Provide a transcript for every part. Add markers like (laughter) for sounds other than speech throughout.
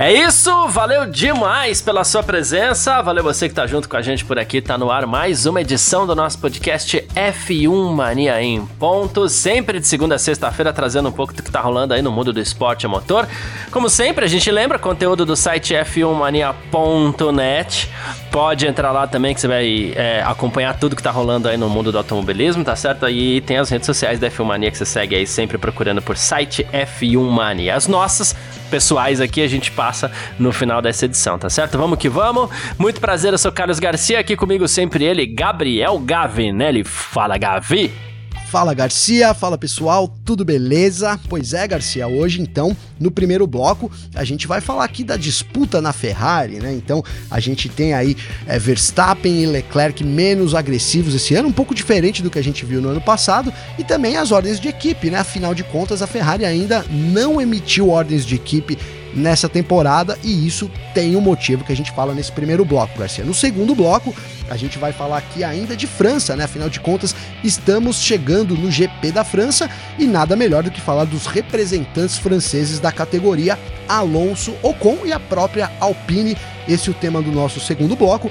É isso, valeu demais pela sua presença, valeu você que tá junto com a gente por aqui, tá no ar mais uma edição do nosso podcast F1 Mania em ponto, sempre de segunda a sexta-feira trazendo um pouco do que tá rolando aí no mundo do esporte a motor. Como sempre, a gente lembra conteúdo do site f1mania.net, pode entrar lá também que você vai é, acompanhar tudo que tá rolando aí no mundo do automobilismo, tá certo? E tem as redes sociais da F1 Mania que você segue aí sempre procurando por site F1 Mania. As nossas pessoais aqui a gente passa no final dessa edição, tá certo? Vamos que vamos. Muito prazer, eu sou Carlos Garcia, aqui comigo sempre ele, Gabriel Gavinelli. Fala, Gavi! Fala Garcia, fala pessoal, tudo beleza? Pois é, Garcia, hoje então, no primeiro bloco, a gente vai falar aqui da disputa na Ferrari, né? Então, a gente tem aí é, Verstappen e Leclerc menos agressivos esse ano, um pouco diferente do que a gente viu no ano passado, e também as ordens de equipe, né? Afinal de contas, a Ferrari ainda não emitiu ordens de equipe nessa temporada e isso tem um motivo que a gente fala nesse primeiro bloco, Garcia. No segundo bloco, a gente vai falar aqui ainda de França, né? Afinal de contas, estamos chegando no GP da França e nada melhor do que falar dos representantes franceses da categoria Alonso, Ocon e a própria Alpine. Esse é o tema do nosso segundo bloco.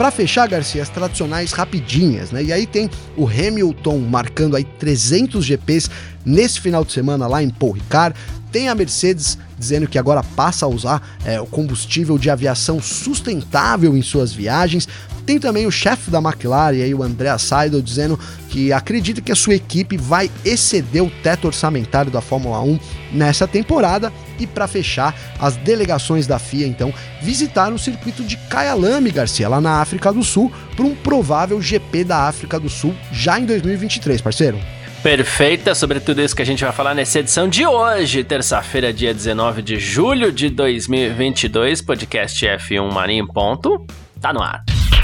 Para fechar, Garcia, as tradicionais rapidinhas, né? E aí tem o Hamilton marcando aí 300 GPs nesse final de semana lá em Paul Ricard. Tem a Mercedes dizendo que agora passa a usar é, o combustível de aviação sustentável em suas viagens. Tem também o chefe da McLaren, aí, o André Seidel, dizendo que acredita que a sua equipe vai exceder o teto orçamentário da Fórmula 1 nessa temporada. E para fechar, as delegações da FIA então visitaram o circuito de Kyalami, Garcia, lá na África do Sul, para um provável GP da África do Sul já em 2023, parceiro. Perfeita, sobre tudo isso que a gente vai falar nessa edição de hoje, terça-feira, dia 19 de julho de 2022, podcast F1 Mania em ponto, tá no ar.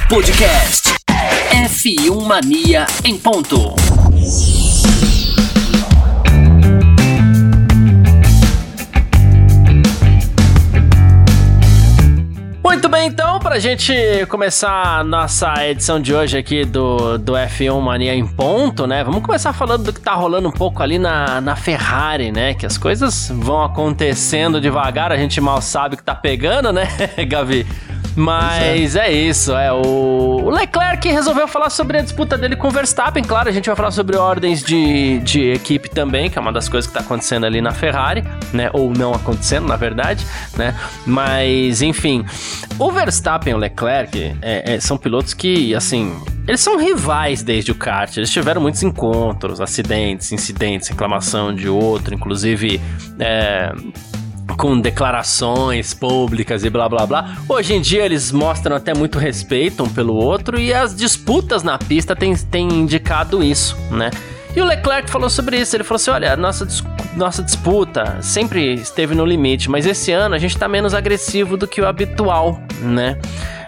Podcast F1 Mania em ponto. Então, pra gente começar a nossa edição de hoje aqui do, do F1 Mania em ponto, né? Vamos começar falando do que tá rolando um pouco ali na, na Ferrari, né? Que as coisas vão acontecendo devagar, a gente mal sabe que tá pegando, né, (laughs) Gavi? Mas é. é. isso, é. O, Leclerc resolveu falar sobre a disputa dele com o Verstappen. Claro, a gente vai falar sobre ordens de, de equipe também, que é uma das coisas que tá acontecendo ali na Ferrari, né? Ou não acontecendo, na verdade, né? Mas, enfim, o Verstappen e o Leclerc é, é, são pilotos que, assim, eles são rivais desde o kart. Eles tiveram muitos encontros, acidentes, incidentes, reclamação de outro, inclusive. É, com declarações públicas e blá blá blá. Hoje em dia eles mostram até muito respeito um pelo outro e as disputas na pista têm, indicado isso, né? E o Leclerc falou sobre isso. Ele falou assim: olha, nossa, nossa disputa sempre esteve no limite, mas esse ano a gente está menos agressivo do que o habitual, né?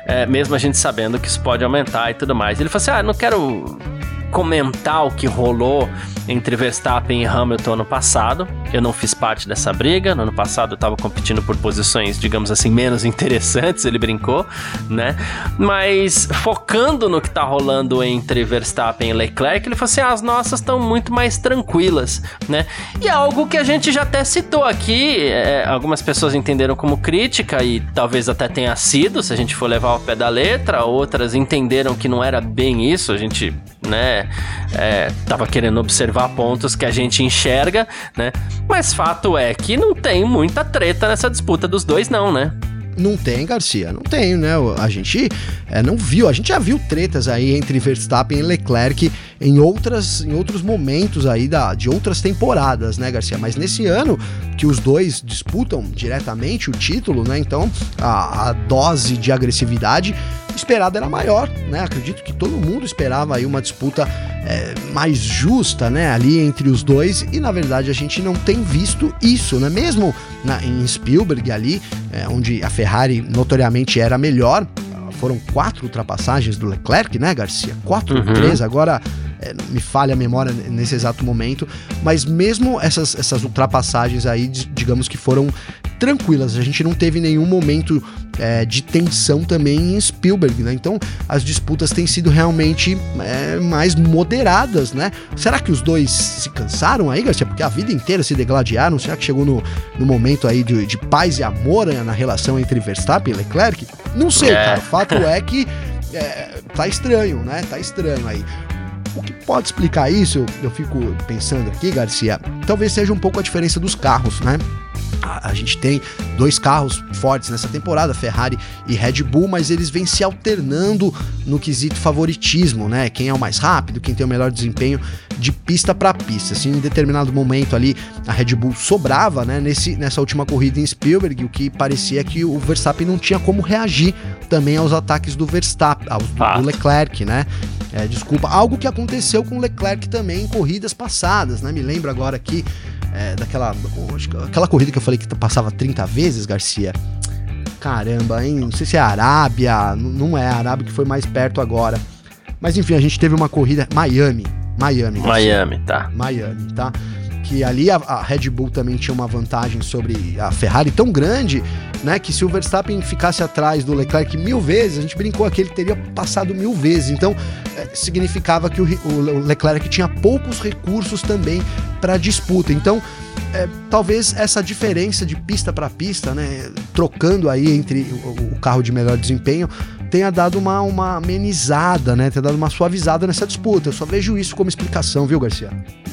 É, mesmo a gente sabendo que isso pode aumentar e tudo mais. Ele falou assim: ah, não quero comentar o que rolou entre Verstappen e Hamilton no passado. Eu não fiz parte dessa briga. No ano passado eu estava competindo por posições, digamos assim, menos (laughs) interessantes, ele brincou, né? Mas focando no que está rolando entre Verstappen e Leclerc, ele falou assim: ah, as nossas estão muito mais tranquilas, né? E é algo que a gente já até citou aqui, é, algumas pessoas entenderam como crítica e talvez até tenha sido, se a gente for levar ao pé da letra, outras entenderam que não era bem isso, a gente, né, é, tava querendo observar pontos que a gente enxerga, né? Mas fato é que não tem muita treta nessa disputa dos dois, não, né? Não tem, Garcia, não tem, né? A gente é, não viu, a gente já viu tretas aí entre Verstappen e Leclerc em, outras, em outros momentos aí da, de outras temporadas, né, Garcia? Mas nesse ano que os dois disputam diretamente o título, né? Então a, a dose de agressividade esperada era maior, né? Acredito que todo mundo esperava aí uma disputa é, mais justa, né? Ali entre os dois e na verdade a gente não tem visto isso, né? Mesmo na, em Spielberg ali, é, onde a Ferrari notoriamente era melhor, foram quatro ultrapassagens do Leclerc, né, Garcia? Quatro, uhum. três. Agora é, me falha a memória nesse exato momento, mas mesmo essas, essas ultrapassagens aí, digamos que foram tranquilas, a gente não teve nenhum momento é, de tensão também em Spielberg, né? Então as disputas têm sido realmente é, mais moderadas, né? Será que os dois se cansaram aí, Garcia? Porque a vida inteira se degladiaram, será que chegou no, no momento aí de, de paz e amor né, na relação entre Verstappen e Leclerc? Não sei, é. cara, o fato é que é, tá estranho, né? Tá estranho aí. O que pode explicar isso, eu fico pensando aqui, Garcia, talvez seja um pouco a diferença dos carros, né? A, gente tem dois carros fortes nessa temporada, Ferrari e Red Bull, mas eles vêm se alternando no quesito favoritismo, né? Quem é o mais rápido, quem tem o melhor desempenho de pista para pista. Assim, em determinado momento ali, a Red Bull sobrava, né? Nesse, nessa última corrida em Spielberg, o que parecia que o Verstappen não tinha como reagir também aos ataques do Verstappen, aos, ah. do Leclerc, né? É, desculpa, algo que aconteceu com o Leclerc também em corridas passadas, né? Me lembro agora aqui é, daquela aquela corrida que eu falei que passava 30 vezes, Garcia. Caramba, hein? Não sei se é Arábia, não é a Arábia que foi mais perto agora. Mas enfim, a gente teve uma corrida Miami, Miami. Garcia. Miami, tá. Miami, tá? Que ali a, a, Red Bull também tinha uma vantagem sobre a Ferrari tão grande, né, que se o Verstappen ficasse atrás do Leclerc mil vezes, a gente brincou aqui, ele teria passado mil vezes. Então, é, significava que o, o, Leclerc tinha poucos recursos também para disputa. Então, é, talvez essa diferença de pista para pista, né, trocando aí entre o, o carro de melhor desempenho, tenha dado uma, uma amenizada, né? Tenha dado uma suavizada nessa disputa. Eu só vejo isso como explicação, viu, Garcia?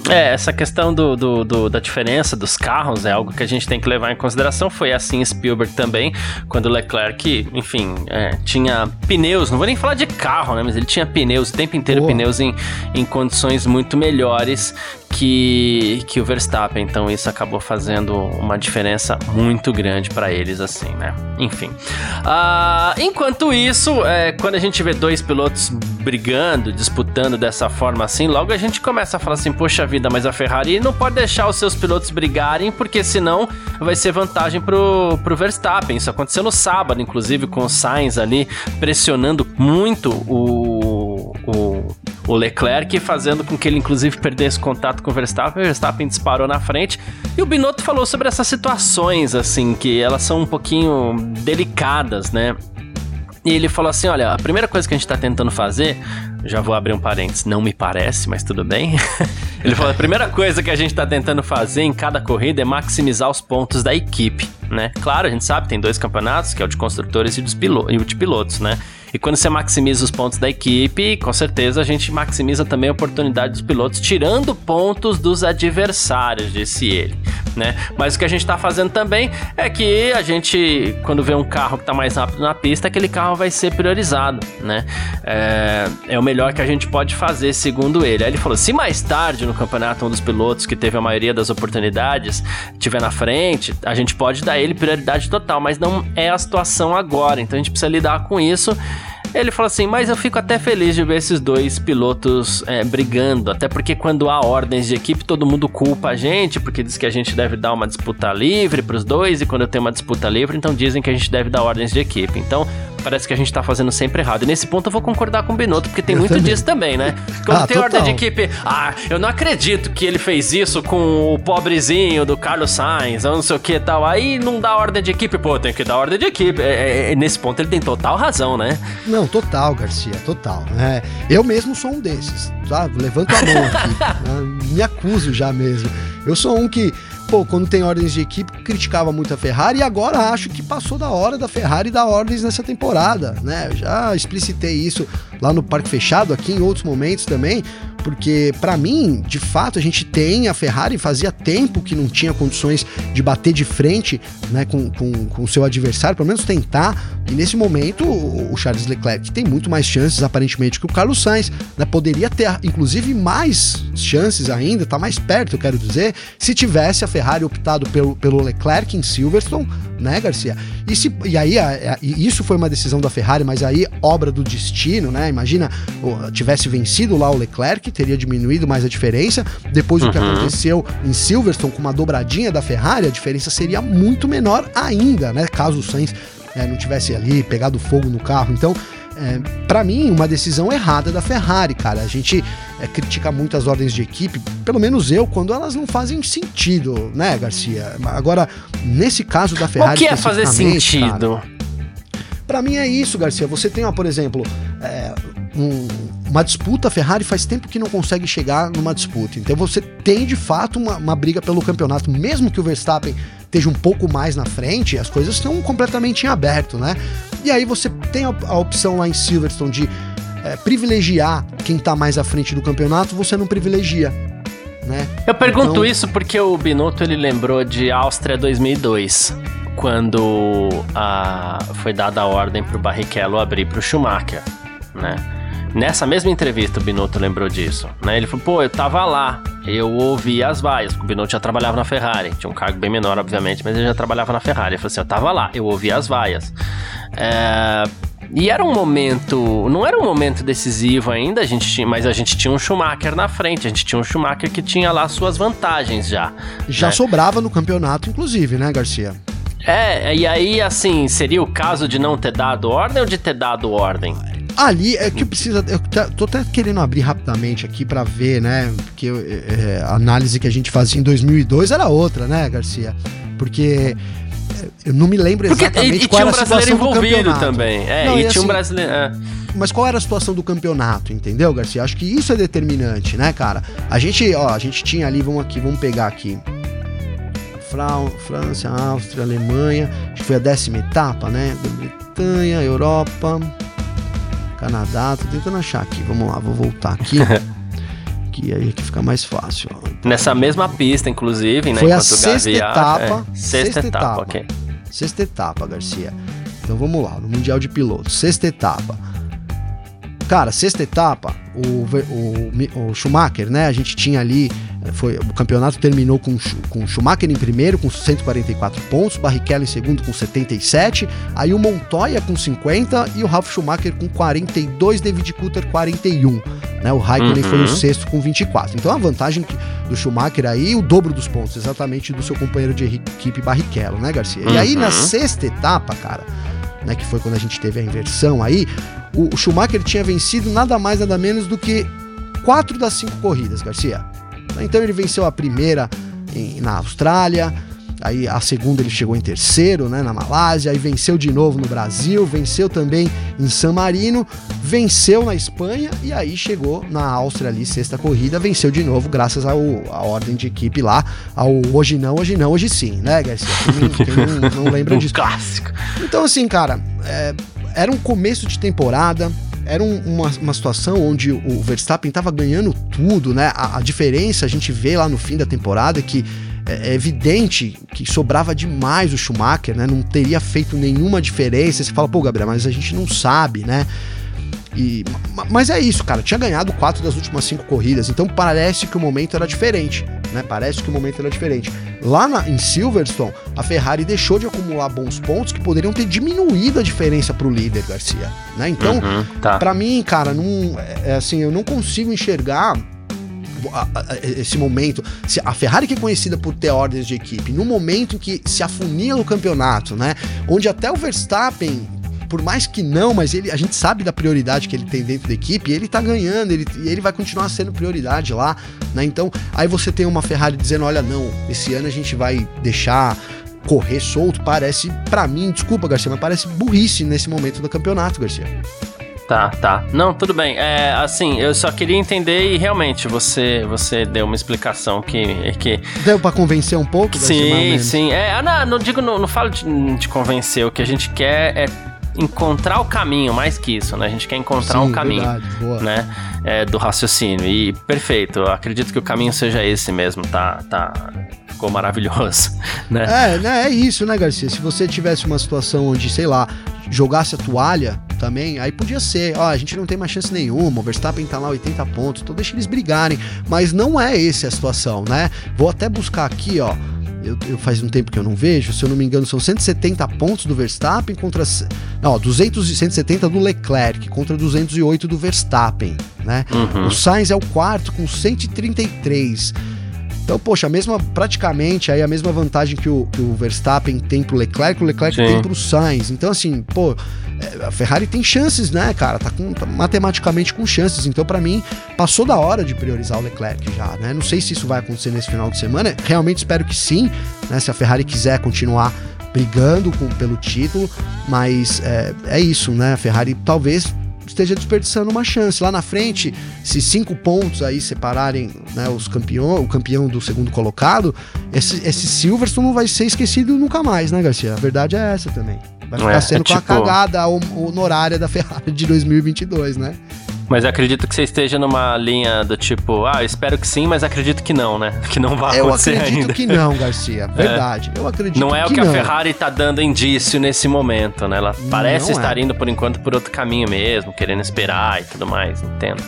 É, essa questão do, do, do, da diferença dos carros é algo que a gente tem que levar em consideração. Foi assim Spielberg também, quando Leclerc, enfim, é, tinha pneus, não vou nem falar de carro, né? Mas ele tinha pneus o tempo inteiro, Boa. pneus em, em condições muito melhores que, que o Verstappen. Então isso acabou fazendo uma diferença muito grande para eles, assim, né? Enfim. Uh, enquanto isso, é, quando a gente vê dois pilotos brigando, disputando dessa forma assim, logo a gente começa a falar assim: poxa vida, mas a Ferrari não pode deixar os seus pilotos brigarem, porque senão vai ser vantagem pro, pro Verstappen. Isso aconteceu no sábado, inclusive, com o Sainz ali pressionando muito o, o, o Leclerc, fazendo com que ele, inclusive, perdesse contato com o Verstappen. O Verstappen disparou na frente. E o Binotto falou sobre essas situações, assim, que elas são um pouquinho delicadas, né? E ele falou assim: olha, a primeira coisa que a gente tá tentando fazer, já vou abrir um parênteses, não me parece, mas tudo bem. (laughs) ele falou: a primeira coisa que a gente tá tentando fazer em cada corrida é maximizar os pontos da equipe, né? Claro, a gente sabe, tem dois campeonatos, que é o de construtores e o de pilotos, né? E quando você maximiza os pontos da equipe, com certeza a gente maximiza também a oportunidade dos pilotos, tirando pontos dos adversários, disse ele, né? Mas o que a gente está fazendo também é que a gente, quando vê um carro que está mais rápido na pista, aquele carro vai ser priorizado, né? É, é o melhor que a gente pode fazer, segundo ele. Aí ele falou: se mais tarde no campeonato um dos pilotos que teve a maioria das oportunidades tiver na frente, a gente pode dar ele prioridade total, mas não é a situação agora, então a gente precisa lidar com isso ele falou assim: Mas eu fico até feliz de ver esses dois pilotos é, brigando. Até porque quando há ordens de equipe, todo mundo culpa a gente, porque diz que a gente deve dar uma disputa livre para os dois. E quando tem uma disputa livre, então dizem que a gente deve dar ordens de equipe. Então parece que a gente tá fazendo sempre errado. E nesse ponto eu vou concordar com o Binotto, porque tem eu muito também. disso também, né? (laughs) Quando ah, tem total. ordem de equipe, ah, eu não acredito que ele fez isso com o pobrezinho do Carlos Sainz, ou não sei o que tal. Aí não dá ordem de equipe, pô, tem que dar ordem de equipe. É, é, é nesse ponto ele tem total razão, né? Não, total, Garcia, total. É, eu mesmo sou um desses, tá? Levanto a mão aqui. (laughs) Me acuso já mesmo. Eu sou um que pô, quando tem ordens de equipe, criticava muito a Ferrari e agora acho que passou da hora da Ferrari dar ordens nessa temporada, né? Eu já explicitei isso lá no Parque Fechado, aqui em outros momentos também, porque para mim, de fato, a gente tem a Ferrari fazia tempo que não tinha condições de bater de frente, né, com, com, com o seu adversário, pelo menos tentar. E nesse momento, o Charles Leclerc tem muito mais chances, aparentemente, que o Carlos Sainz, né, poderia ter, inclusive, mais chances ainda, tá mais perto, eu quero dizer, se tivesse a Ferrari optado pelo, pelo Leclerc em Silverstone, né, Garcia? E, se, e aí, a, a, isso foi uma decisão da Ferrari, mas aí, obra do destino, né? Imagina, tivesse vencido lá o Leclerc, teria diminuído mais a diferença. Depois uhum. o que uhum. aconteceu em Silverstone com uma dobradinha da Ferrari, a diferença seria muito menor ainda, né? Caso o Sainz é, não tivesse ali pegado fogo no carro. Então, é, para mim, uma decisão errada da Ferrari, cara. A gente é, critica muito as ordens de equipe, pelo menos eu, quando elas não fazem sentido, né, Garcia? Agora, nesse caso da Ferrari. O que é fazer sentido? Para mim é isso, Garcia. Você tem, ó, por exemplo, é, um, uma disputa, a Ferrari faz tempo que não consegue chegar numa disputa. Então você tem de fato uma, uma briga pelo campeonato, mesmo que o Verstappen esteja um pouco mais na frente, as coisas estão completamente em aberto, né? E aí você tem a, opção lá em Silverstone de é, privilegiar quem tá mais à frente do campeonato, você não privilegia. Né? Eu pergunto então... isso porque o Binotto ele lembrou de Áustria 2002, quando a, foi dada a ordem para o Barrichello abrir para o Schumacher, né? Nessa mesma entrevista, o Binotto lembrou disso, né? Ele falou, pô, eu tava lá, eu ouvi as vaias, porque o Binotto já trabalhava na Ferrari, tinha um cargo bem menor, obviamente, mas ele já trabalhava na Ferrari. Ele falou assim, eu tava lá, eu ouvi as vaias. É... E era um momento, não era um momento decisivo ainda, a gente tinha, mas a gente tinha um Schumacher na frente, a gente tinha um Schumacher que tinha lá suas vantagens já. Já né? sobrava no campeonato, inclusive, né, Garcia? É, e aí, assim, seria o caso de não ter dado ordem ou de ter dado ordem? Ali é que precisa. Eu tô até querendo abrir rapidamente aqui para ver, né? Porque é, a análise que a gente fazia em 2002 era outra, né, Garcia? Porque é, eu não me lembro Porque, exatamente e, e qual era a situação envolvido também. É, não, e, e, tinha assim, um brasileiro. É. Mas qual era a situação do campeonato, entendeu, Garcia? Acho que isso é determinante, né, cara? A gente, ó, a gente tinha ali, vamos aqui, vamos pegar aqui. França, Áustria, Alemanha, acho que foi a décima etapa, né? Grã-Bretanha, Europa, Canadá, tô tentando achar aqui. Vamos lá, vou voltar aqui. (laughs) que aí que fica mais fácil. Ó. Então, Nessa mesma pista, inclusive, né? Foi a sexta etapa. É, sexta, sexta etapa, etapa, ok. Sexta etapa, Garcia. Então vamos lá, no Mundial de Pilotos. Sexta etapa. Cara, sexta etapa, o, o, o Schumacher, né? A gente tinha ali foi, o campeonato terminou com, com Schumacher em primeiro com 144 pontos, Barrichello em segundo com 77, aí o Montoya com 50 e o Ralf Schumacher com 42, David Coulter 41. Né? O Raikkonen uhum. foi o sexto com 24. Então a vantagem do Schumacher aí, o dobro dos pontos, exatamente do seu companheiro de equipe Barrichello, né, Garcia? Uhum. E aí na uhum. sexta etapa, cara, né, que foi quando a gente teve a inversão aí, o, Schumacher tinha vencido nada mais nada menos do que quatro das cinco corridas, Garcia. Então ele venceu a primeira em, na Austrália, aí a segunda ele chegou em terceiro, né, na Malásia, aí venceu de novo no Brasil, venceu também em San Marino, venceu na Espanha e aí chegou na Áustria ali, sexta corrida, venceu de novo graças ao, à ordem de equipe lá, ao hoje não, hoje não, hoje sim, né, Garcia? Quem, quem não, não, lembra (laughs) disso? Clássico. Então assim, cara, é, era um começo de temporada, era um, uma, uma situação onde o Verstappen estava ganhando tudo, né? A, a, diferença a gente vê lá no fim da temporada que é, é, evidente que sobrava demais o Schumacher, né? Não teria feito nenhuma diferença. Você fala, pô, Gabriel, mas a gente não sabe, né? E, mas é isso, cara. Tinha ganhado quatro das últimas cinco corridas, então parece que o momento era diferente, né? Parece que o momento era diferente. Lá na, em Silverstone, a Ferrari deixou de acumular bons pontos que poderiam ter diminuído a diferença para o líder, Garcia. Né? Então, uhum, tá. para mim, cara, não, é, é, assim, eu não consigo enxergar esse momento, a Ferrari que é conhecida por ter ordens de equipe, no momento em que se afunila o campeonato, né, onde até o Verstappen por mais que não, mas ele, a gente sabe da prioridade que ele tem dentro da equipe, ele tá ganhando, ele, ele vai continuar sendo prioridade lá, né? Então, aí você tem uma Ferrari dizendo: olha, não, esse ano a gente vai deixar correr solto, parece, para mim, desculpa, Garcia, mas parece burrice nesse momento do campeonato, Garcia. Tá, tá. Não, tudo bem. É, assim, eu só queria entender e realmente você você deu uma explicação que. que... Deu pra convencer um pouco? Sim, sim. É, não, não digo, não, não falo de, de convencer. O que a gente quer é encontrar o caminho, mais que isso, né? A gente quer encontrar Sim, um caminho, verdade, né? É, do raciocínio. E perfeito, acredito que o caminho seja esse mesmo, tá? tá ficou maravilhoso, (laughs) né? É, né? É isso, né, Garcia? Se você tivesse uma situação onde, sei lá, jogasse a toalha também, aí podia ser, ó, a gente não tem mais chance nenhuma, o Verstappen tá lá 80 pontos, então deixa eles brigarem, mas não é essa a situação, né? Vou até buscar aqui, ó, eu, eu, faz um tempo que eu não vejo, se eu não me engano, são 170 pontos do Verstappen contra. Não, 200 e 170 do Leclerc contra 208 do Verstappen, né? Uhum. O Sainz é o quarto com 133. Então, poxa, a mesma, praticamente aí a mesma vantagem que o, que o Verstappen tem pro Leclerc, o Leclerc Sim. tem pro Sainz. Então, assim, pô, é, a Ferrari tem chances, né, cara? Tá, com, tá matematicamente com chances. Então, para mim, passou da hora de priorizar o Leclerc já, né? Não sei se isso vai acontecer nesse final de semana. Realmente espero que sim, né? Se a Ferrari quiser continuar brigando com, pelo título, mas é, é isso, né? A Ferrari talvez esteja desperdiçando uma chance. Lá na frente, se cinco pontos aí separarem né, os campeão, o campeão do segundo colocado, esse, esse Silverstone não vai ser esquecido nunca mais, né, Garcia? A verdade é essa também. Vai ficar é, sendo é tipo... com a tipo cagada honorária da Ferrari de 2022, né? Mas acredito que você esteja numa linha do tipo, ah, espero que sim, mas acredito que não, né? (laughs) Que não vai acontecer ainda. Eu acredito que não, Garcia. É. Verdade. É. Eu acredito Não é o que a Ferrari tá dando indício nesse momento, né? Ela parece não estar é. indo por enquanto por outro caminho mesmo, querendo esperar e tudo mais, entendo.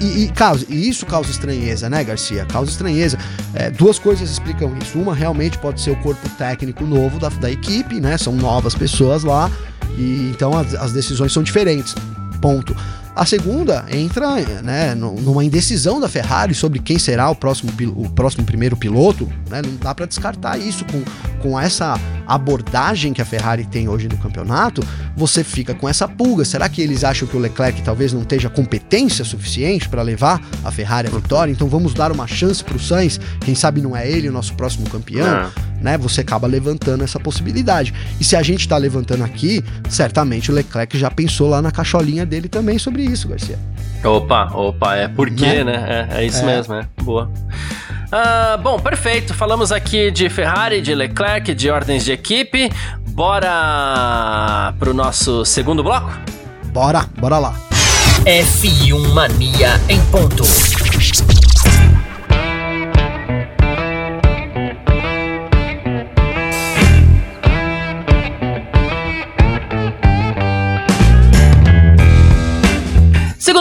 E, e, e, causa, e isso causa estranheza, né, Garcia? Causa estranheza. É, duas coisas explicam isso. Uma realmente pode ser o corpo técnico novo da, da equipe, né? São novas pessoas lá. E então as, as decisões são diferentes. Ponto. A segunda entra né, numa indecisão da Ferrari sobre quem será o próximo, o próximo primeiro piloto. Né? Não dá para descartar isso com, com essa abordagem que a Ferrari tem hoje no campeonato. Você fica com essa pulga. Será que eles acham que o Leclerc talvez não esteja competência suficiente para levar a Ferrari à vitória? Então vamos dar uma chance para o Sainz. Quem sabe não é ele o nosso próximo campeão? Né? Você acaba levantando essa possibilidade. E se a gente está levantando aqui, certamente o Leclerc já pensou lá na cacholinha dele também sobre isso, Garcia. Opa, opa, é porque, né? né? É, é isso é. mesmo, é. Boa. Ah, bom, perfeito. Falamos aqui de Ferrari, de Leclerc, de ordens de equipe. Bora pro nosso segundo bloco? Bora, bora lá. F1 Mania em ponto.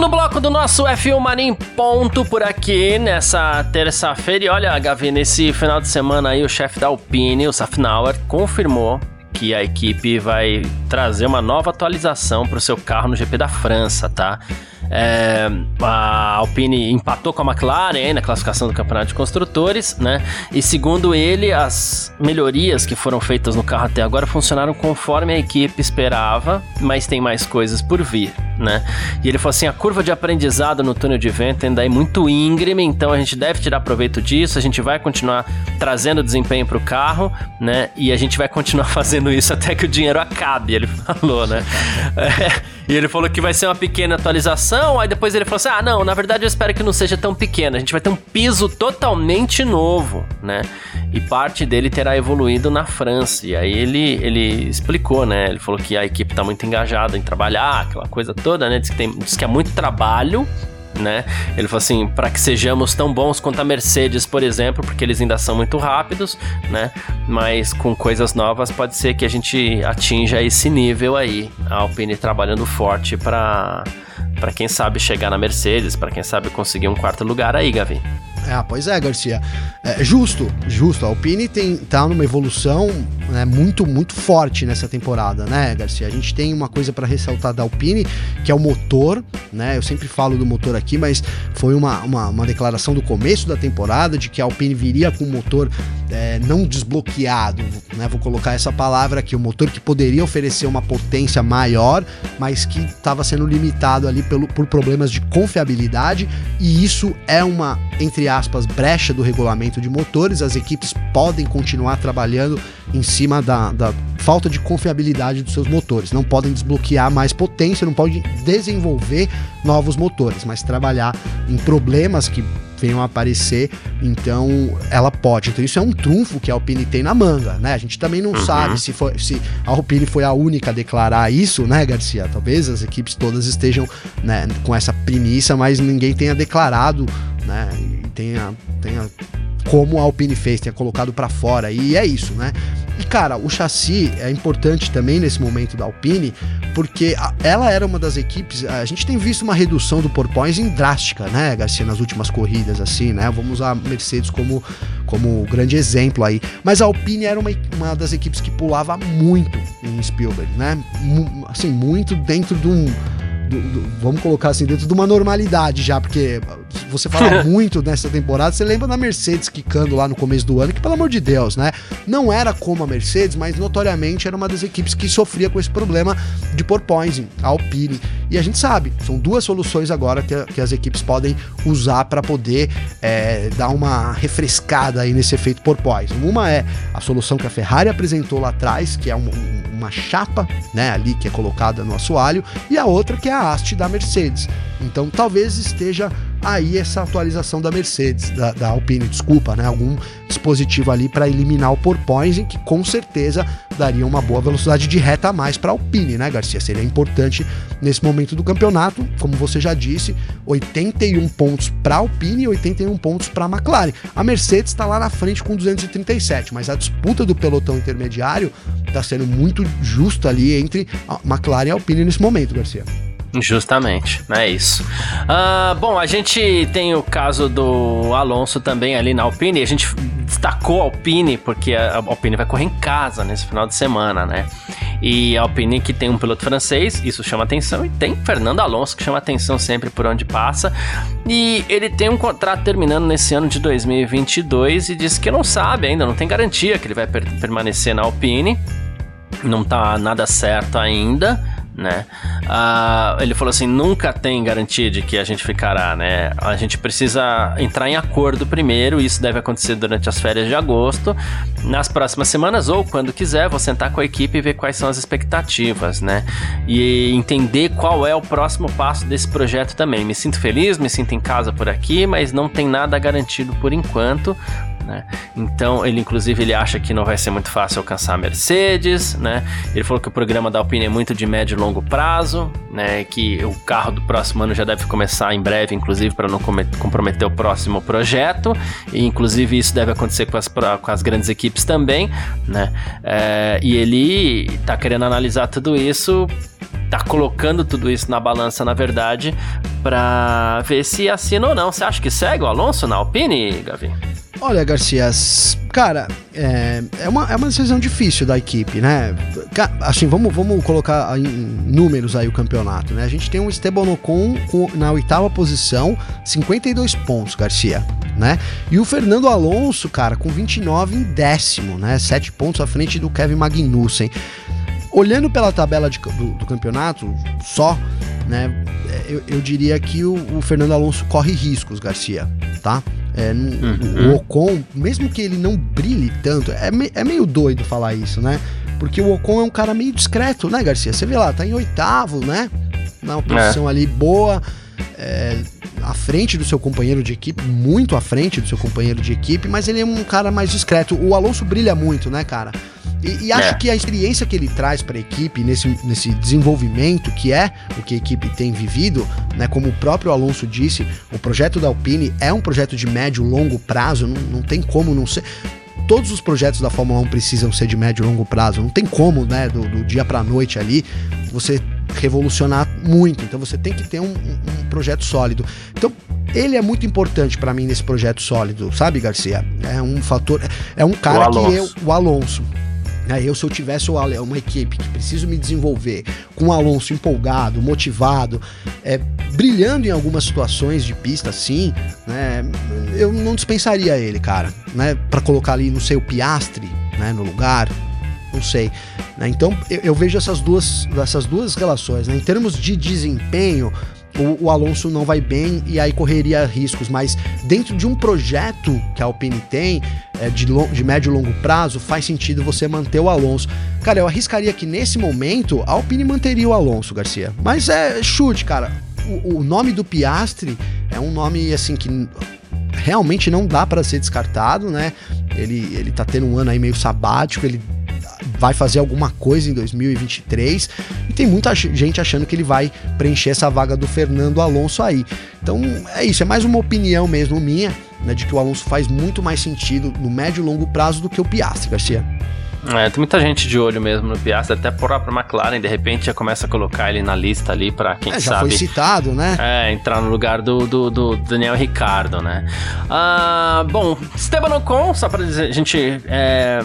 Segundo bloco do nosso F1 Mania ponto por aqui nessa terça-feira. E olha, Gavi, nesse final de semana aí o chefe da Alpine, o Safnauer, confirmou que a equipe vai trazer uma nova atualização para o seu carro no GP da França, tá? É, a Alpine empatou com a McLaren na classificação do Campeonato de Construtores, né? E segundo ele, as melhorias que foram feitas no carro até agora funcionaram conforme a equipe esperava, mas tem mais coisas por vir, né? E ele falou assim: a curva de aprendizado no túnel de vento ainda é muito íngreme, então a gente deve tirar proveito disso, a gente vai continuar trazendo desempenho para o carro, né? E a gente vai continuar (laughs) fazendo isso até que o dinheiro acabe, ele (laughs) falou, né? É, e ele falou que vai ser uma pequena atualização. Aí depois ele falou assim: ah, não, na verdade eu espero que não seja tão pequena. A gente vai ter um piso totalmente novo, né? E parte dele terá evoluído na França. E aí ele, ele explicou, né? Ele falou que a equipe está muito engajada em trabalhar, aquela coisa toda, né? Diz que, tem, diz que é muito trabalho né? Ele falou assim, para que sejamos tão bons quanto a Mercedes, por exemplo, porque eles ainda são muito rápidos, né? Mas com coisas novas pode ser que a gente atinja esse nível aí. A Alpine trabalhando forte para para quem sabe chegar na Mercedes, para quem sabe conseguir um quarto lugar aí, Gavi. É, pois é, Garcia. É, justo, justo. A Alpine tem, tá numa evolução né, muito, muito forte nessa temporada, né, Garcia? A gente tem uma coisa para ressaltar da Alpine, que é o motor, né? Eu sempre falo do motor aqui, mas foi uma, uma, uma declaração do começo da temporada de que a Alpine viria com um motor é, não desbloqueado, né? Vou colocar essa palavra aqui, o motor que poderia oferecer uma potência maior, mas que estava sendo limitado ali pelo, por problemas de confiabilidade, e isso é uma, entre aspas, brecha do regulamento de motores. As equipes podem continuar trabalhando em cima da, da falta de confiabilidade dos seus motores. Não podem desbloquear mais potência, não podem desenvolver novos motores, mas trabalhar em problemas que venham a aparecer, então ela pode. Então isso é um trunfo que a Alpine tem na manga, né? A gente também não uhum. sabe se, foi, se a Alpine foi a única a declarar isso, né, Garcia? Talvez as equipes todas estejam né, com essa premissa, mas ninguém tenha declarado, né? Tenha, tenha como a Alpine fez, tenha colocado para fora. E é isso, né? E cara, o chassi é importante também nesse momento da Alpine, porque ela era uma das equipes. A gente tem visto uma redução do porpoising drástica, né, Garcia, nas últimas corridas, assim, né? Vamos usar a Mercedes como, como grande exemplo aí. Mas a Alpine era uma, uma das equipes que pulava muito em Spielberg, né? Assim, muito dentro de um do, do, vamos colocar assim, dentro de uma normalidade já, porque você fala (laughs) muito nessa temporada, você lembra da Mercedes quicando lá no começo do ano, que pelo amor de Deus, né? Não era como a Mercedes, mas notoriamente era uma das equipes que sofria com esse problema de porpoising, a Alpine. E a gente sabe, são duas soluções agora que, que as equipes podem usar para poder é, dar uma refrescada aí nesse efeito porpoising. Uma é a solução que a Ferrari apresentou lá atrás, que é um, uma chapa, né, ali que é colocada no assoalho, e a outra que é a haste da Mercedes. Então talvez esteja aí essa atualização da Mercedes, da, da Alpine, desculpa, né? Algum dispositivo ali para eliminar o porpoising, que com certeza daria uma boa velocidade de reta a mais para a Alpine, né, Garcia? Seria importante nesse momento do campeonato, como você já disse, 81 pontos para a Alpine e 81 pontos para a McLaren. A Mercedes está lá na frente com 237, mas a disputa do pelotão intermediário está sendo muito justa ali entre a McLaren e a Alpine nesse momento, Garcia. Justamente, é isso. Uh, bom, a gente tem o caso do Alonso também ali na Alpine. A gente destacou a Alpine porque a Alpine vai correr em casa nesse final de semana, né? E a Alpine que tem um piloto francês, isso chama atenção, e tem Fernando Alonso que chama atenção sempre por onde passa. E ele tem um contrato terminando nesse ano de 2022 e diz que não sabe ainda, não tem garantia que ele vai per permanecer na Alpine. Não tá nada certo ainda né? Uh, ele falou assim: nunca tem garantia de que a gente ficará, né? A gente precisa entrar em acordo primeiro, isso deve acontecer durante as férias de agosto. Nas próximas semanas, ou quando quiser, vou sentar com a equipe e ver quais são as expectativas, né? E entender qual é o próximo passo desse projeto também. Me sinto feliz, me sinto em casa por aqui, mas não tem nada garantido por enquanto. Né? Então, ele inclusive ele acha que não vai ser muito fácil alcançar a Mercedes, né? Ele falou que o programa da Alpine é muito de médio e longo prazo, né? Que o carro do próximo ano já deve começar em breve, inclusive para não comprometer o próximo projeto. E inclusive isso deve acontecer com as, com as grandes equipes também, né? É, e ele está querendo analisar tudo isso tá colocando tudo isso na balança, na verdade, para ver se assina ou não. Você acha que segue o Alonso na Alpine, Gavi? Olha, Garcia, cara, é, é, uma, é uma decisão difícil da equipe, né? Assim, vamos, vamos colocar em números aí o campeonato, né? A gente tem um Esteban Ocon na oitava posição, 52 pontos, Garcia, né? E o Fernando Alonso, cara, com 29 em décimo, né? 7 pontos à frente do Kevin Magnussen. Olhando pela tabela de, do, do, campeonato só, né? Eu, eu diria que o, o Fernando Alonso corre riscos, Garcia, tá? É, uhum. O Ocon, mesmo que ele não brilhe tanto, é, me, é meio doido falar isso, né? Porque o Ocon é um cara meio discreto, né, Garcia? Você vê lá, tá em oitavo, né? Na posição é. ali boa, é, à frente do seu companheiro de equipe, muito à frente do seu companheiro de equipe, mas ele é um cara mais discreto. O Alonso brilha muito, né, cara? E, e acho é. que a experiência que ele traz para a equipe nesse, nesse desenvolvimento, que é o que a equipe tem vivido, né, como o próprio Alonso disse, o projeto da Alpine é um projeto de médio longo prazo, não, não tem como não ser todos os projetos da Fórmula 1 precisam ser de médio e longo prazo. Não tem como, né, do, do dia para noite ali, você revolucionar muito. Então você tem que ter um, um projeto sólido. Então ele é muito importante para mim nesse projeto sólido, sabe, Garcia? É um fator, é um cara que eu, o Alonso, né? Eu, se eu tivesse uma equipe que preciso me desenvolver com o Alonso empolgado, motivado, é, brilhando em algumas situações de pista, sim, né? eu não dispensaria ele, cara, né? para colocar ali, não sei, o Piastre né? no lugar, não sei. Né? Então eu, eu, vejo essas duas, essas duas relações. Né? Em termos de desempenho, o, o, Alonso não vai bem e aí correria riscos, mas dentro de um projeto que a Alpine tem, é, de, de médio e longo prazo, faz sentido você manter o Alonso. Cara, eu arriscaria que nesse momento a Alpine manteria o Alonso, Garcia. Mas é chute, cara. O, o nome do Piastre é um nome assim que realmente não dá para ser descartado, né? Ele, ele tá tendo um ano aí meio sabático, ele vai fazer alguma coisa em 2023 e tem muita gente achando que ele vai preencher essa vaga do Fernando Alonso aí. Então é isso, é mais uma opinião mesmo minha, né, de que o Alonso faz muito mais sentido no médio e longo prazo do que o Piastri, Garcia. É, tem muita gente de olho mesmo no Piastri, até a própria McLaren, de repente já começa a colocar ele na lista ali para quem é, já sabe. Já foi citado, né? É, entrar no lugar do, do, do Daniel Ricardo, né? Ah, bom, Esteban Ocon, só para dizer, a gente é,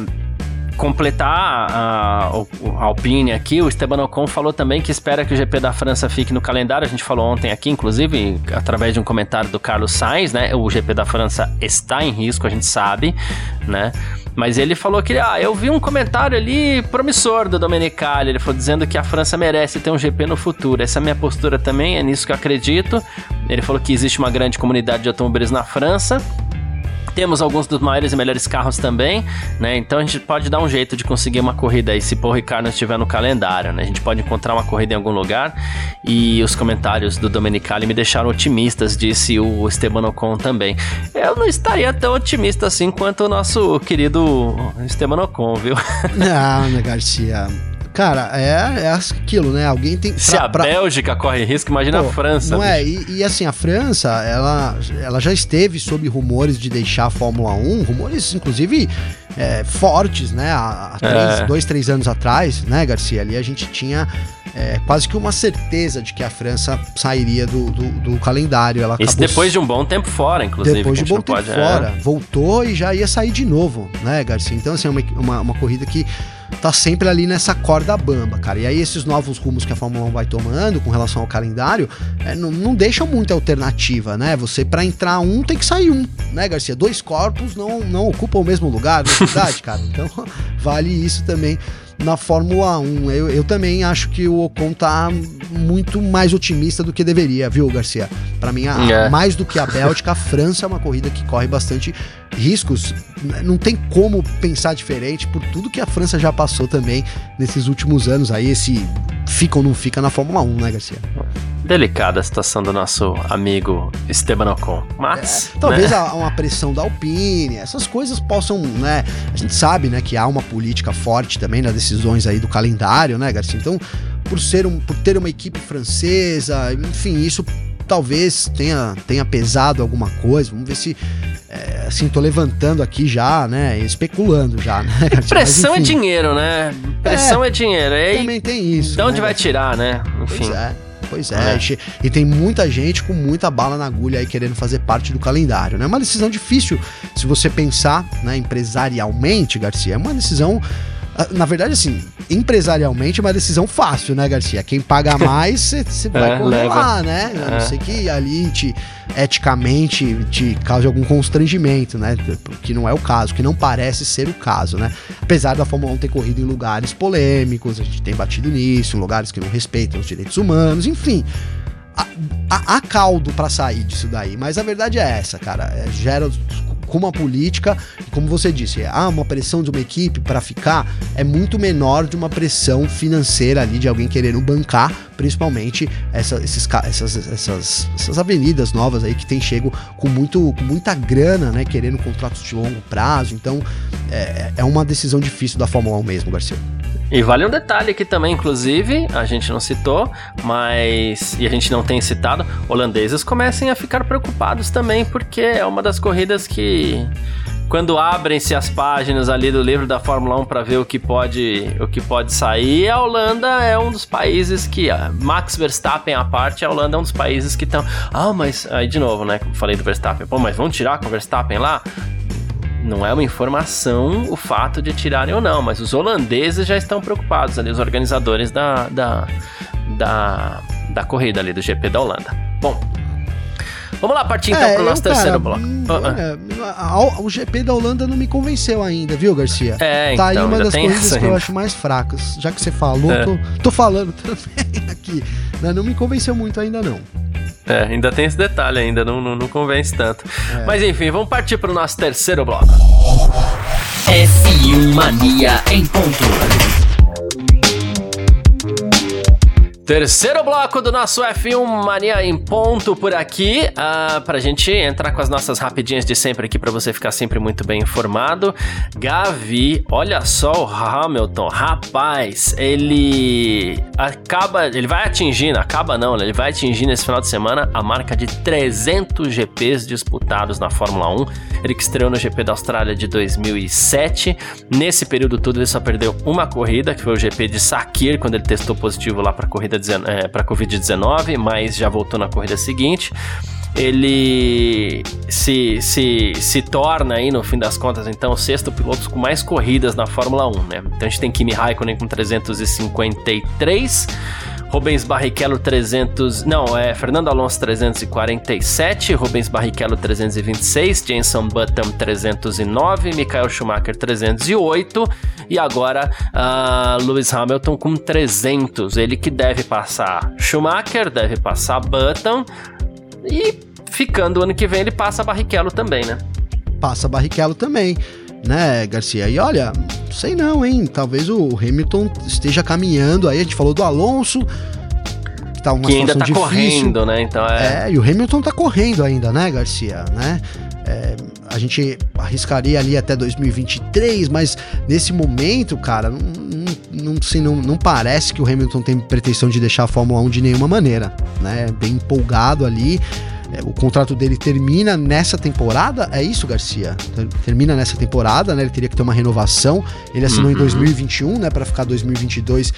completar a, a, Alpine aqui, o Esteban Ocon falou também que espera que o GP da França fique no calendário. A gente falou ontem aqui, inclusive, através de um comentário do Carlos Sainz, né? O GP da França está em risco, a gente sabe, né? Mas ele falou que, ah, eu vi um comentário ali promissor do Domenicali, ele falou dizendo que a França merece ter um GP no futuro. Essa é a minha postura também, é nisso que eu acredito. Ele falou que existe uma grande comunidade de automobilismo na França temos alguns dos maiores e melhores carros também, né? Então a gente pode dar um jeito de conseguir uma corrida aí se Paul Ricard não estiver no calendário, né? A gente pode encontrar uma corrida em algum lugar. E os comentários do Domenicali me deixaram otimistas, disse o Esteban Ocon também. Eu não estaria tão otimista assim quanto o nosso querido Esteban Ocon, viu? (laughs) Não, né, Garcia? Cara, é, é aquilo, né? Alguém tem. Se pra, a pra... Bélgica corre risco, imagina Pô, a França. Não é, e, e, assim, a França, ela, ela já esteve sob rumores de deixar a Fórmula 1, rumores, inclusive, é, fortes, né? Há, há três, é. dois, três anos atrás, né, Garcia? Ali a gente tinha é, quase que uma certeza de que a França sairia do, do, do calendário. Ela Isso depois de um bom tempo fora, inclusive. Depois de um bom tempo pode, fora. É. Voltou e já ia sair de novo, né, Garcia? Então, assim, é uma, uma, uma corrida que tá sempre ali nessa corda bamba, cara. E aí esses novos rumos que a Fórmula 1 vai tomando com relação ao calendário, é, não, não deixam muita alternativa, né? Você para entrar um tem que sair um, né, Garcia? Dois corpos não, não ocupam o mesmo lugar, na é verdade, cara. Então (laughs) vale isso também na Fórmula 1. Eu, eu também acho que o Ocon tá muito mais otimista do que deveria, viu, Garcia? Para mim, a, é. mais do que a Bélgica, a França é uma corrida que corre bastante riscos. Não tem como pensar diferente por tudo que a França já passou também nesses últimos anos. Aí esse fica ou não fica na Fórmula 1, né, Garcia? Delicada a situação do nosso amigo Esteban Ocon. Mas. É, talvez né? uma pressão da Alpine, essas coisas possam, né? A gente sabe, né, que há uma política forte também nas decisões aí do calendário, né, Garcia? Então, por ser um, por ter uma equipe francesa, enfim, isso talvez tenha, tenha pesado alguma coisa. Vamos ver se. É, assim, tô levantando aqui já, né? Especulando já, né? Pressão Mas, é dinheiro, né? Pressão é, é dinheiro. E também tem isso. De onde né? vai tirar, né? Enfim. Pois é. Pois é, é, e tem muita gente com muita bala na agulha aí querendo fazer parte do calendário, né? É uma decisão difícil se você pensar, né, empresarialmente, Garcia, é uma decisão na verdade, assim, empresarialmente é uma decisão fácil, né, Garcia? Quem paga mais, você (laughs) vai é, correr leva. lá, né? A não é. ser que ali te, eticamente te cause algum constrangimento, né? Que não é o caso, que não parece ser o caso, né? Apesar da Fórmula 1 ter corrido em lugares polêmicos, a gente tem batido nisso, em lugares que não respeitam os direitos humanos, enfim. Há caldo para sair disso daí, mas a verdade é essa, cara. É, gera como a política, como você disse, ah, uma pressão de uma equipe para ficar é muito menor de uma pressão financeira ali de alguém querendo bancar, principalmente essa, esses, essas, essas, essas avenidas novas aí que tem chego com, muito, com muita grana, né, querendo contratos de longo prazo. Então é, é uma decisão difícil da Fórmula 1 mesmo, Garcia. E vale um detalhe aqui também, inclusive, a gente não citou, mas. e a gente não tem citado, holandeses comecem a ficar preocupados também, porque é uma das corridas que. Quando abrem-se as páginas ali do livro da Fórmula 1 para ver o que pode o que pode sair, a Holanda é um dos países que. Max Verstappen à parte, a Holanda é um dos países que estão. Ah, mas. Aí de novo, né? Como falei do Verstappen. Pô, mas vamos tirar com o Verstappen lá? Não é uma informação o fato de tirarem ou não, mas os holandeses já estão preocupados ali, os organizadores da, da, da, da corrida ali do GP da Holanda. Bom, Vamos lá partir então é, pro nosso eu, terceiro cara, bloco. É, o GP da Holanda não me convenceu ainda, viu, Garcia? É, tá então, aí uma das corridas que eu acho mais fracas. Já que você falou, é. tô, tô falando (laughs) também aqui. Né? Não me convenceu muito ainda não. É, ainda tem esse detalhe ainda, não, não, não convence tanto. É. Mas enfim, vamos partir para o nosso terceiro bloco. F1 Mania em ponto. Terceiro bloco do nosso F1 Mania em ponto por aqui, uh, pra gente entrar com as nossas rapidinhas de sempre aqui pra você ficar sempre muito bem informado. Gavi, olha só o Hamilton, rapaz, ele acaba, ele vai atingir, acaba não, né? ele vai atingir nesse final de semana a marca de 300 GPs disputados na Fórmula 1. Ele que estreou no GP da Austrália de 2007. Nesse período todo ele só perdeu uma corrida, que foi o GP de Sakir, quando ele testou positivo lá pra corrida é, para Covid-19, mas já voltou na corrida seguinte. ele se, se, se torna aí, no fim das contas, então, o sexto piloto com mais corridas na Fórmula 1, né? Então a gente tem Kimi Raikkonen com 353, Rubens Barrichello 300, não, é Fernando Alonso 347, Rubens Barrichello 326, Jenson Button 309, Michael Schumacher 308 e agora uh, Lewis Hamilton com 300. Ele que deve passar Schumacher, deve passar Button e ficando o ano que vem ele passa Barrichello também, né? Passa Barrichello também né, Garcia? E olha, sei não, hein? Talvez o Hamilton esteja caminhando aí. A gente falou do Alonso, que tá uma que ainda tá difícil. correndo, né? Então é... é, e o Hamilton tá correndo ainda, né, Garcia? Né? É, a gente arriscaria ali até 2023, mas nesse momento, cara, não, não, assim, não, não parece que o Hamilton tem pretensão de deixar a Fórmula 1 de nenhuma maneira, né? Bem empolgado ali. É, o contrato dele termina nessa temporada, é isso, Garcia? Termina nessa temporada, né? Ele teria que ter uma renovação. Ele assinou uhum. em 2021, né, para ficar 2022.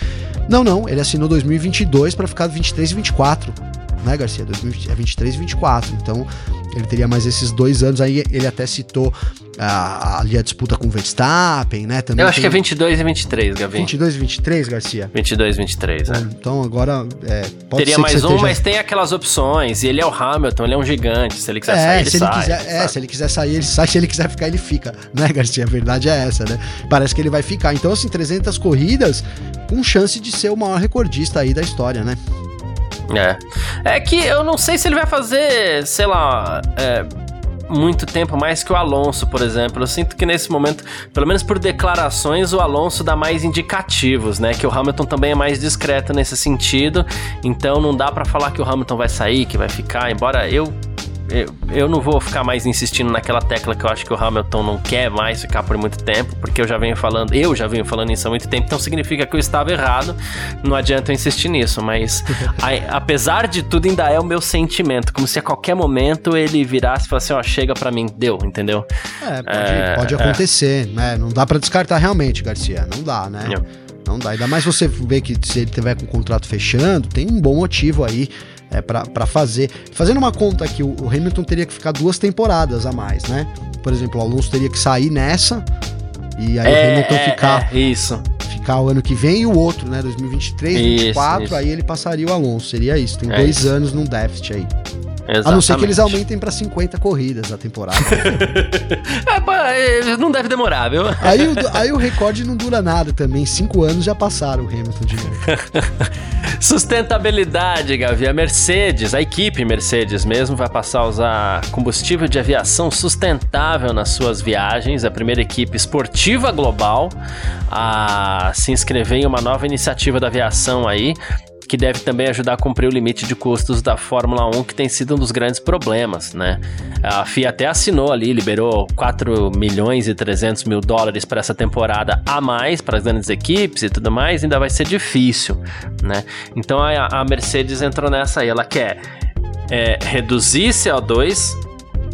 Não, não, ele assinou 2022 para ficar 23 e 24 né, Garcia? 2020, é 23 e 24. Então, ele teria mais esses dois anos. Aí ele até citou ah, ali a disputa com o Verstappen, né? Também Eu acho tem... que é 22 e 23, Gavi. 22 e 23, Garcia? 22 e 23, é. Então, agora, é, Teria mais um, esteja... mas tem aquelas opções. E ele é o Hamilton, ele é um gigante. Se ele quiser é, sair, ele, se ele sai. Quiser, é, se ele quiser sair, ele sai. (laughs) Se ele quiser ficar, ele fica. Né, Garcia? A verdade é essa, né? Parece que ele vai ficar. Então, assim, 300 corridas com chance de ser o maior recordista aí da história, né? É. É que eu não sei se ele vai fazer, sei lá. É, muito tempo mais que o Alonso, por exemplo. Eu sinto que nesse momento, pelo menos por declarações, o Alonso dá mais indicativos, né? Que o Hamilton também é mais discreto nesse sentido. Então não dá para falar que o Hamilton vai sair, que vai ficar, embora eu eu, eu não vou ficar mais insistindo naquela tecla que eu acho que o Hamilton não quer mais ficar por muito tempo, porque eu já venho falando, eu já venho falando isso há muito tempo, então significa que eu estava errado, não adianta eu insistir nisso, mas (laughs) a, apesar de tudo ainda é o meu sentimento, como se a qualquer momento ele virasse e falasse, ó, oh, chega para mim, deu, entendeu? É, pode, é, pode é. acontecer, é. né? Não dá para descartar realmente, Garcia, não dá, né? Não. não dá, ainda mais você ver que se ele tiver com o contrato fechando, tem um bom motivo aí é, para fazer. Fazendo uma conta aqui, o, o Hamilton teria que ficar duas temporaas a mais, né? Por exemplo, o Alonso teria que sair nessa e aí é, o Hamilton é, ficar. É, isso. Ficar o ano que vem e o outro, né? 2023, 2024, aí ele passaria o Alonso. Seria isso. Tem é dois isso. anos num déficit aí. Exatamente. A não ser que eles aumentem para 50 corridas a temporada. (laughs) é, não deve demorar, viu? Aí o, aí o recorde não dura nada também. Cinco anos já passaram o Hamilton de novo. (laughs) Sustentabilidade, Gavi. A Mercedes, a equipe Mercedes mesmo, vai passar a usar combustível de aviação sustentável nas suas viagens. A primeira equipe esportiva global a se inscrever em uma nova iniciativa da aviação aí que deve também ajudar a cumprir o limite de custos da Fórmula 1, que tem sido um dos grandes problemas, né? A FIA até assinou ali, liberou 4 milhões e 300 mil dólares para essa temporada a mais para as grandes equipes e tudo mais, ainda vai ser difícil, né? Então a, a Mercedes entrou nessa aí, ela quer é, reduzir CO2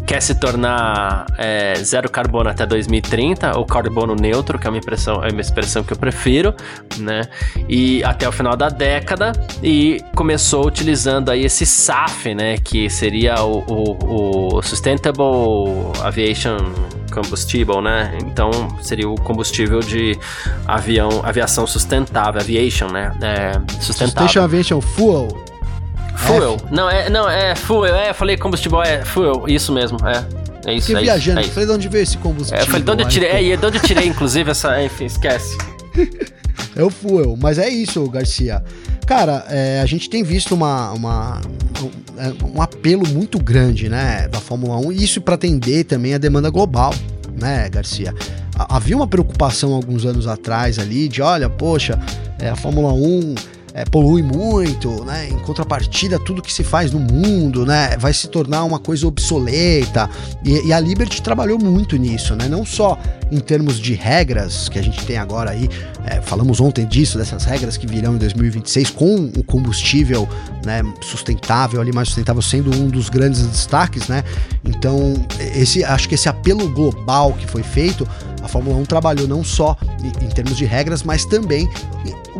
quer se tornar é, zero carbono até 2030, ou carbono neutro, que é uma, impressão, é uma expressão que eu prefiro, né? E até o final da década, e começou utilizando aí esse SAF, né? Que seria o, o, o Sustainable Aviation Combustible, né? Então seria o combustível de avião, aviação sustentável, aviation, né? É, sustentável. Station Aviation Fuel Fuel. F. Não, é, não, é fuel. É, eu falei combustível, é fuel. Isso mesmo, é. É isso, Fiquei é viajando, isso, é falei de onde veio esse combustível. É, eu falei de onde eu tirei, é, e de onde eu tirei, (laughs) inclusive, essa. Enfim, esquece. é o fuel, mas é isso, Garcia. Cara, é, a gente tem visto uma, uma, um, é, um, apelo muito grande, né, da Fórmula 1, e isso para atender também a demanda global, né, Garcia? Havia uma preocupação alguns anos atrás ali de, olha, poxa, é, a Fórmula 1 é, polui muito, né? Em contrapartida, tudo que se faz no mundo, né? Vai se tornar uma coisa obsoleta. E, e, a Liberty trabalhou muito nisso, né? Não só em termos de regras que a gente tem agora aí, é, falamos ontem disso, dessas regras que virão em 2026 com o combustível né, sustentável, ali mais sustentável sendo um dos grandes destaques, né? Então, esse, acho que esse apelo global que foi feito, a Fórmula 1 trabalhou não só em, em termos de regras, mas também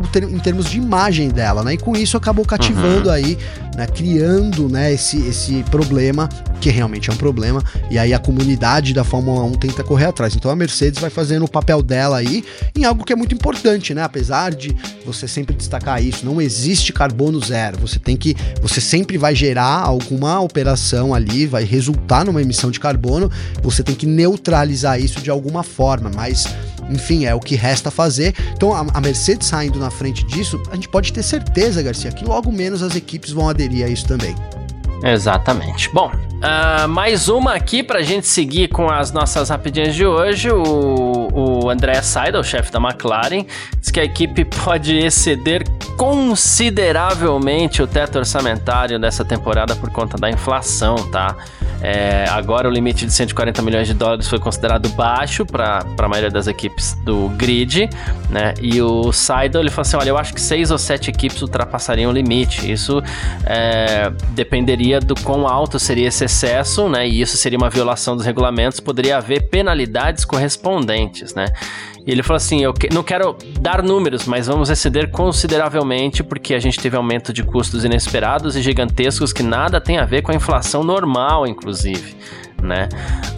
em termos de imagem dela, né? E com isso acabou cativando uhum. aí, né? Criando, né? Esse, esse problema, que realmente é um problema, e aí a comunidade da Fórmula 1 tenta correr atrás. Então a Mercedes vai fazendo o papel dela aí em algo que é muito importante, né? Apesar de você sempre destacar isso, não existe carbono zero. Você tem que, você sempre vai gerar alguma operação ali, vai resultar numa emissão de carbono. Você tem que neutralizar isso de alguma forma, mas enfim, é o que resta fazer. Então, a, a Mercedes saindo na frente disso, a gente pode ter certeza, Garcia, que logo menos as equipes vão aderir a isso também. Exatamente. Bom, uh, mais uma aqui pra gente seguir com as nossas rapidinhas de hoje. O, o André Seidel, chefe da McLaren, diz que a equipe pode exceder consideravelmente o teto orçamentário dessa temporada por conta da inflação, tá? É, agora o limite de 140 milhões de dólares foi considerado baixo para a maioria das equipes do grid, né? E o Seidel ele falou assim: olha, eu acho que seis ou sete equipes ultrapassariam o limite. Isso é, dependeria do quão alto seria esse excesso, né? E isso seria uma violação dos regulamentos. Poderia haver penalidades correspondentes, né? E ele falou assim: Eu não quero dar números, mas vamos exceder consideravelmente porque a gente teve aumento de custos inesperados e gigantescos que nada tem a ver com a inflação normal, inclusive. Né?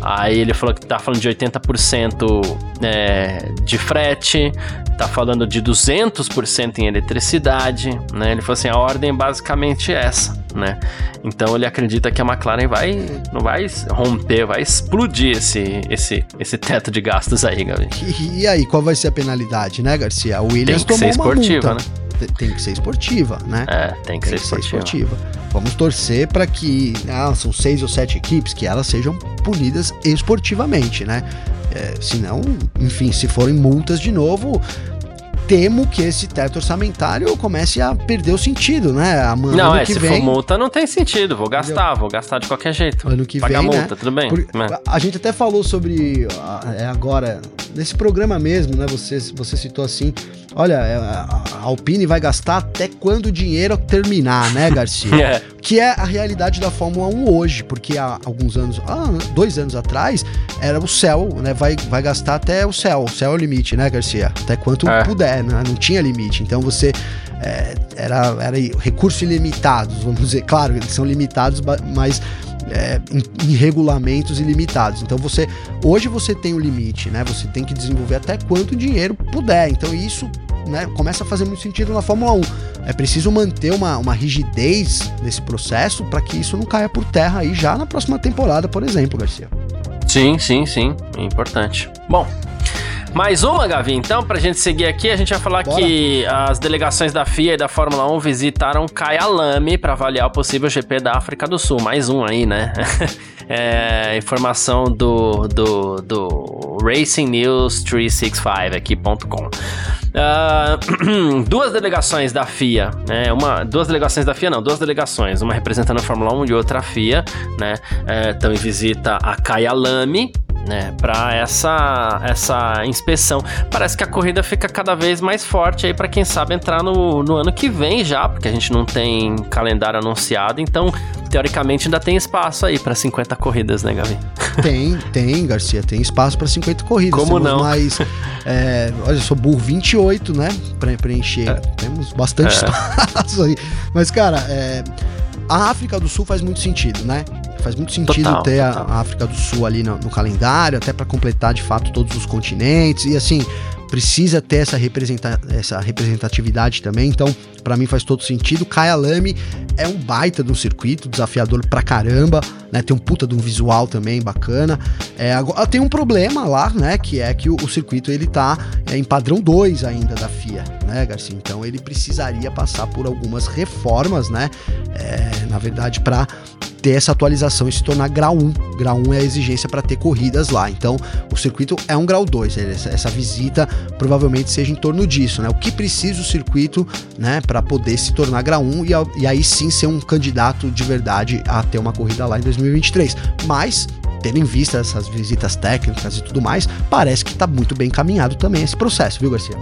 Aí ele falou que tá falando de 80% é, de frete, tá falando de 200% em eletricidade, né? Ele falou assim, a ordem é basicamente essa, né? Então ele acredita que a McLaren vai não vai romper, vai explodir esse esse esse teto de gastos aí, Gabi. E, e aí, qual vai ser a penalidade, né, Garcia? O Williams tem que ser esportiva, multa. né? Tem que ser esportiva, né? É, tem que, tem ser, que esportiva. ser esportiva. Vamos torcer para que ah, são seis ou sete equipes que elas sejam punidas esportivamente, né? É, senão, enfim, se forem multas de novo, temo que esse teto orçamentário comece a perder o sentido, né? Ano não, é, se vem, for multa não tem sentido, vou gastar, entendeu? vou gastar de qualquer jeito. Ano que Pagar vem, multa, né? tudo bem. Por, é. A gente até falou sobre, é agora, nesse programa mesmo, né? Você, você citou assim, olha, é, a Alpine vai gastar até quando o dinheiro terminar, né, (laughs) Garcia? é. Que é a realidade da Fórmula 1 hoje, porque há alguns anos, ah, dois anos atrás, era o céu, né? Vai, vai gastar até o céu, o céu é o limite, né, Garcia? Até quanto é. puder, né? Não tinha limite. Então você é, era, era recursos ilimitados, vamos dizer, claro, eles são limitados, mas é, em, em, regulamentos ilimitados. Então você hoje você tem o um limite, né? Você tem que desenvolver até quanto dinheiro puder. Então isso né, começa a fazer muito sentido na Fórmula 1. É preciso manter uma, uma rigidez nesse processo para que isso não caia por terra aí já na próxima temporada, por exemplo, Garcia. Sim, sim, sim. É importante. Bom, mais uma, Gavi, então, pra gente seguir aqui, a gente vai falar Bora. que as delegações da FIA e da Fórmula 1 visitaram Kyalami para avaliar o possível GP da África do Sul. Mais um aí, né? (laughs) é, informação do, do, do Racing News 365 aqui.com. Uh, duas delegações da FIA, né? Uma, duas delegações da FIA, não, duas delegações, uma representando a Fórmula 1 e outra a FIA, né? Estão é, em visita a Kyalami, né, para essa essa inspeção. Parece que a corrida fica cada vez mais forte aí para quem sabe entrar no, no ano que vem já, porque a gente não tem calendário anunciado, então teoricamente ainda tem espaço aí para 50 corridas, né, Gavi? (laughs) Tem, tem, Garcia, tem espaço para 50 corridas. Como Temos não? Mais, (laughs) é, olha, eu sou burro 28, né, para preencher. É. Temos bastante é. (laughs) espaço aí. Mas cara, é, a África do Sul faz muito sentido, né? Faz muito sentido total, ter total. A, África do Sul ali no, no calendário, até para completar de fato todos os continentes. E assim, precisa ter essa, representa essa representatividade também. Então, para mim faz todo sentido. Kaya Lame é um baita de um circuito, desafiador pra caramba, né? Tem um puta de um visual também bacana. É, agora, tem um problema lá, né? Que é que o, o circuito ele tá é, em padrão 2 ainda da FIA, né, Garcia? Então ele precisaria passar por algumas reformas, né? É, na verdade, para ter essa atualização e se tornar grau 1. Grau 1 é a exigência para ter corridas lá. Então, o circuito é um grau 2. Essa, visita provavelmente seja em torno disso, né? O que precisa o circuito, né, para poder se tornar grau 1 e, e aí sim ser um candidato de verdade a ter uma corrida lá em 2023. Mas tendo em vista essas visitas técnicas e tudo mais, parece que está muito bem encaminhado também esse processo, viu, Garcia?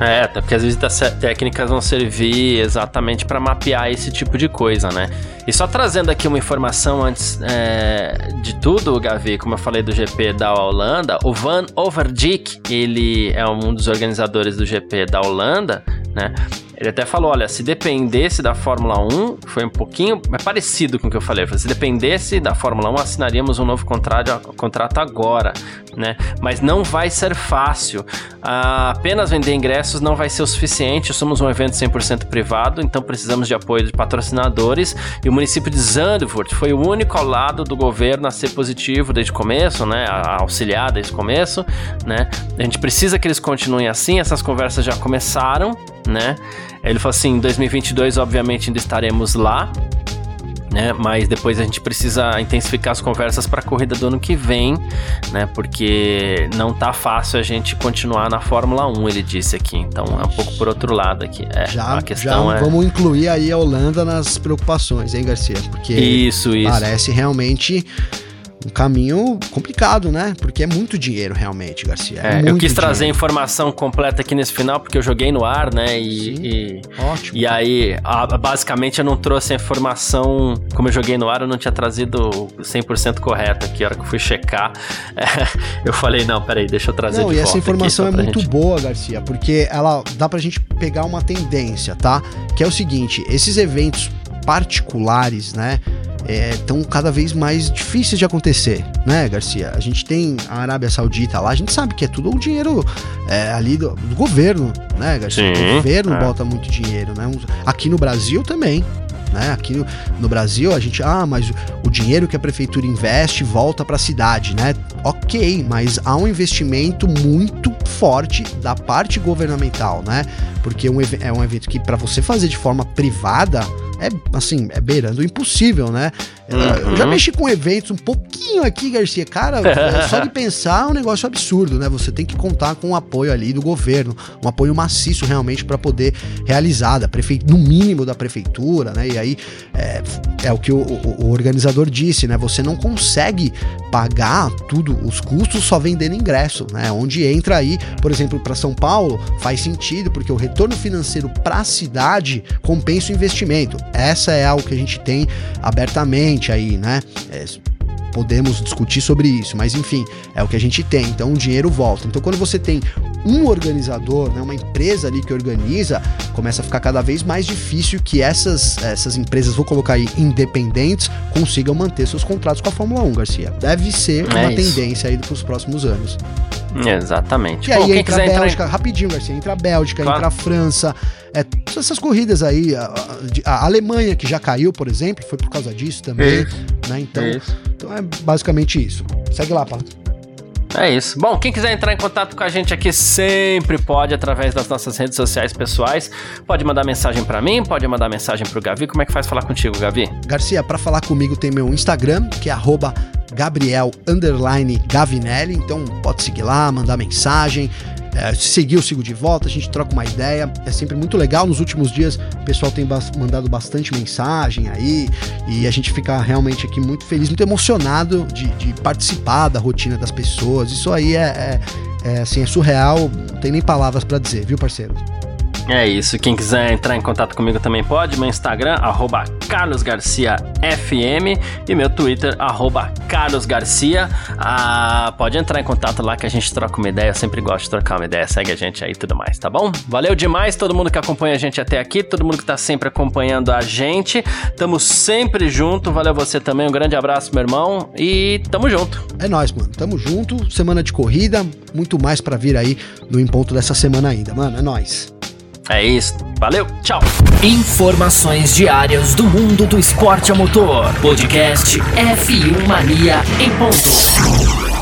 É, até porque as visitas técnicas vão servir exatamente para mapear esse tipo de coisa, né? E só trazendo aqui uma informação antes é, de tudo, Gavi, como eu falei do GP da Holanda, o Van Overdijk, ele é um dos organizadores do GP da Holanda, né? Ele até falou: olha, se dependesse da Fórmula 1, foi um pouquinho é parecido com o que eu falei. Se dependesse da Fórmula 1, assinaríamos um novo contrato, contrato agora, né? Mas não vai ser fácil. Ah, apenas vender ingressos não vai ser o suficiente. Somos um evento 100% privado, então precisamos de apoio de patrocinadores. E o município de Zandvoort foi o único ao lado do governo a ser positivo desde o começo, né? A auxiliar desde o começo, né? A gente precisa que eles continuem assim. Essas conversas já começaram, né? Ele falou assim: em 2022, obviamente, ainda estaremos lá, né? Mas depois a gente precisa intensificar as conversas para a corrida do ano que vem, né? Porque não tá fácil a gente continuar na Fórmula 1, ele disse aqui. Então é um pouco por outro lado aqui. É, já, a questão já é... vamos incluir aí a Holanda nas preocupações, hein, Garcia? Porque isso, isso. parece realmente um caminho complicado, né? Porque é muito dinheiro realmente, Garcia. É, é eu quis trazer a informação completa aqui nesse final, porque eu joguei no ar, né? E, e ótimo. E aí, a, basicamente, eu não trouxe a informação, como eu joguei no ar, eu não tinha trazido 100% correta aqui. A hora que eu fui checar, (laughs) é, eu falei, não, peraí, deixa eu trazer não, de e essa informação aqui, é muito gente... boa, Garcia, porque ela dá pra gente pegar uma tendência, tá? Que é o seguinte, esses eventos particulares, né? estão é, cada vez mais difíceis de acontecer, né, Garcia? A gente tem a Arábia Saudita lá, a gente sabe que é tudo o dinheiro é, ali do, do, governo, né, Garcia? Sim, o governo é. bota muito dinheiro, né? Aqui no Brasil também. Né? Aqui no, no, Brasil a gente, ah, mas o, o dinheiro que a prefeitura investe volta para a cidade, né? Ok, mas há um investimento muito forte da parte governamental, né? Porque um, é um evento que para você fazer de forma privada, é assim, é beirando o impossível, né? Uhum. Eu já mexi com eventos um pouquinho aqui, Garcia. Cara, (laughs) é só de pensar é um negócio absurdo, né? Você tem que contar com o apoio ali do governo, um apoio maciço realmente para poder realizar, da prefe... no mínimo da prefeitura, né? E aí é, é o que o, o, o, organizador disse, né? Você não consegue pagar tudo, os custos só vendendo ingresso, né? Onde entra aí, por exemplo, para São Paulo, faz sentido, porque o retorno financeiro para a cidade compensa o investimento. Essa é algo que a gente tem abertamente aí, né? É, podemos discutir sobre isso, mas enfim, é o que a gente tem. Então o dinheiro volta. Então quando você tem um organizador, né, uma empresa ali que organiza, começa a ficar cada vez mais difícil que essas, essas empresas, vou colocar aí, independentes, consigam manter seus contratos com a Fórmula 1, Garcia. Deve ser é uma isso. tendência aí para os próximos anos. Exatamente. E Bom, aí entra a Bélgica, entrar... rapidinho, Garcia, entra a Bélgica, claro. entra a França, é, essas corridas aí, a, a, Alemanha que já caiu, por exemplo, foi por causa disso também, né? Então, isso. então é basicamente isso. Segue lá, Pato. É isso. Bom, quem quiser entrar em contato com a gente aqui sempre pode através das nossas redes sociais pessoais. Pode mandar mensagem para mim, pode mandar mensagem pro Gavi. Como é que faz falar contigo, Gavi? Garcia, para falar comigo tem meu Instagram, que é Gabriel Gavinelli. Então pode seguir lá, mandar mensagem. É, se seguir, eu sigo de volta, a gente troca uma ideia. É sempre muito legal. Nos últimos dias, o pessoal tem mandado bastante mensagem aí. E a gente fica realmente aqui muito feliz, muito emocionado de, de participar da rotina das pessoas. Isso aí é, é, é assim, é surreal. Não tem nem palavras para dizer, viu, parceiro? É isso. Quem quiser entrar em contato comigo também pode. Meu Instagram, arroba carlosgarciafm e meu Twitter, arroba carlosgarcia. Ah, pode entrar em contato lá que a gente troca uma ideia. Eu sempre gosto de trocar uma ideia. Segue a gente aí e tudo mais, tá bom? Valeu demais todo mundo que acompanha a gente até aqui, todo mundo que tá sempre acompanhando a gente. Tamo sempre junto. Valeu você também. Um grande abraço, meu irmão. E tamo junto. É nóis, mano. Tamo junto. Semana de corrida. Muito mais para vir aí no Em Ponto dessa semana ainda, mano. É nóis. É isso. Valeu, tchau. Informações diárias do mundo do esporte a motor. Podcast F1 Mania em ponto.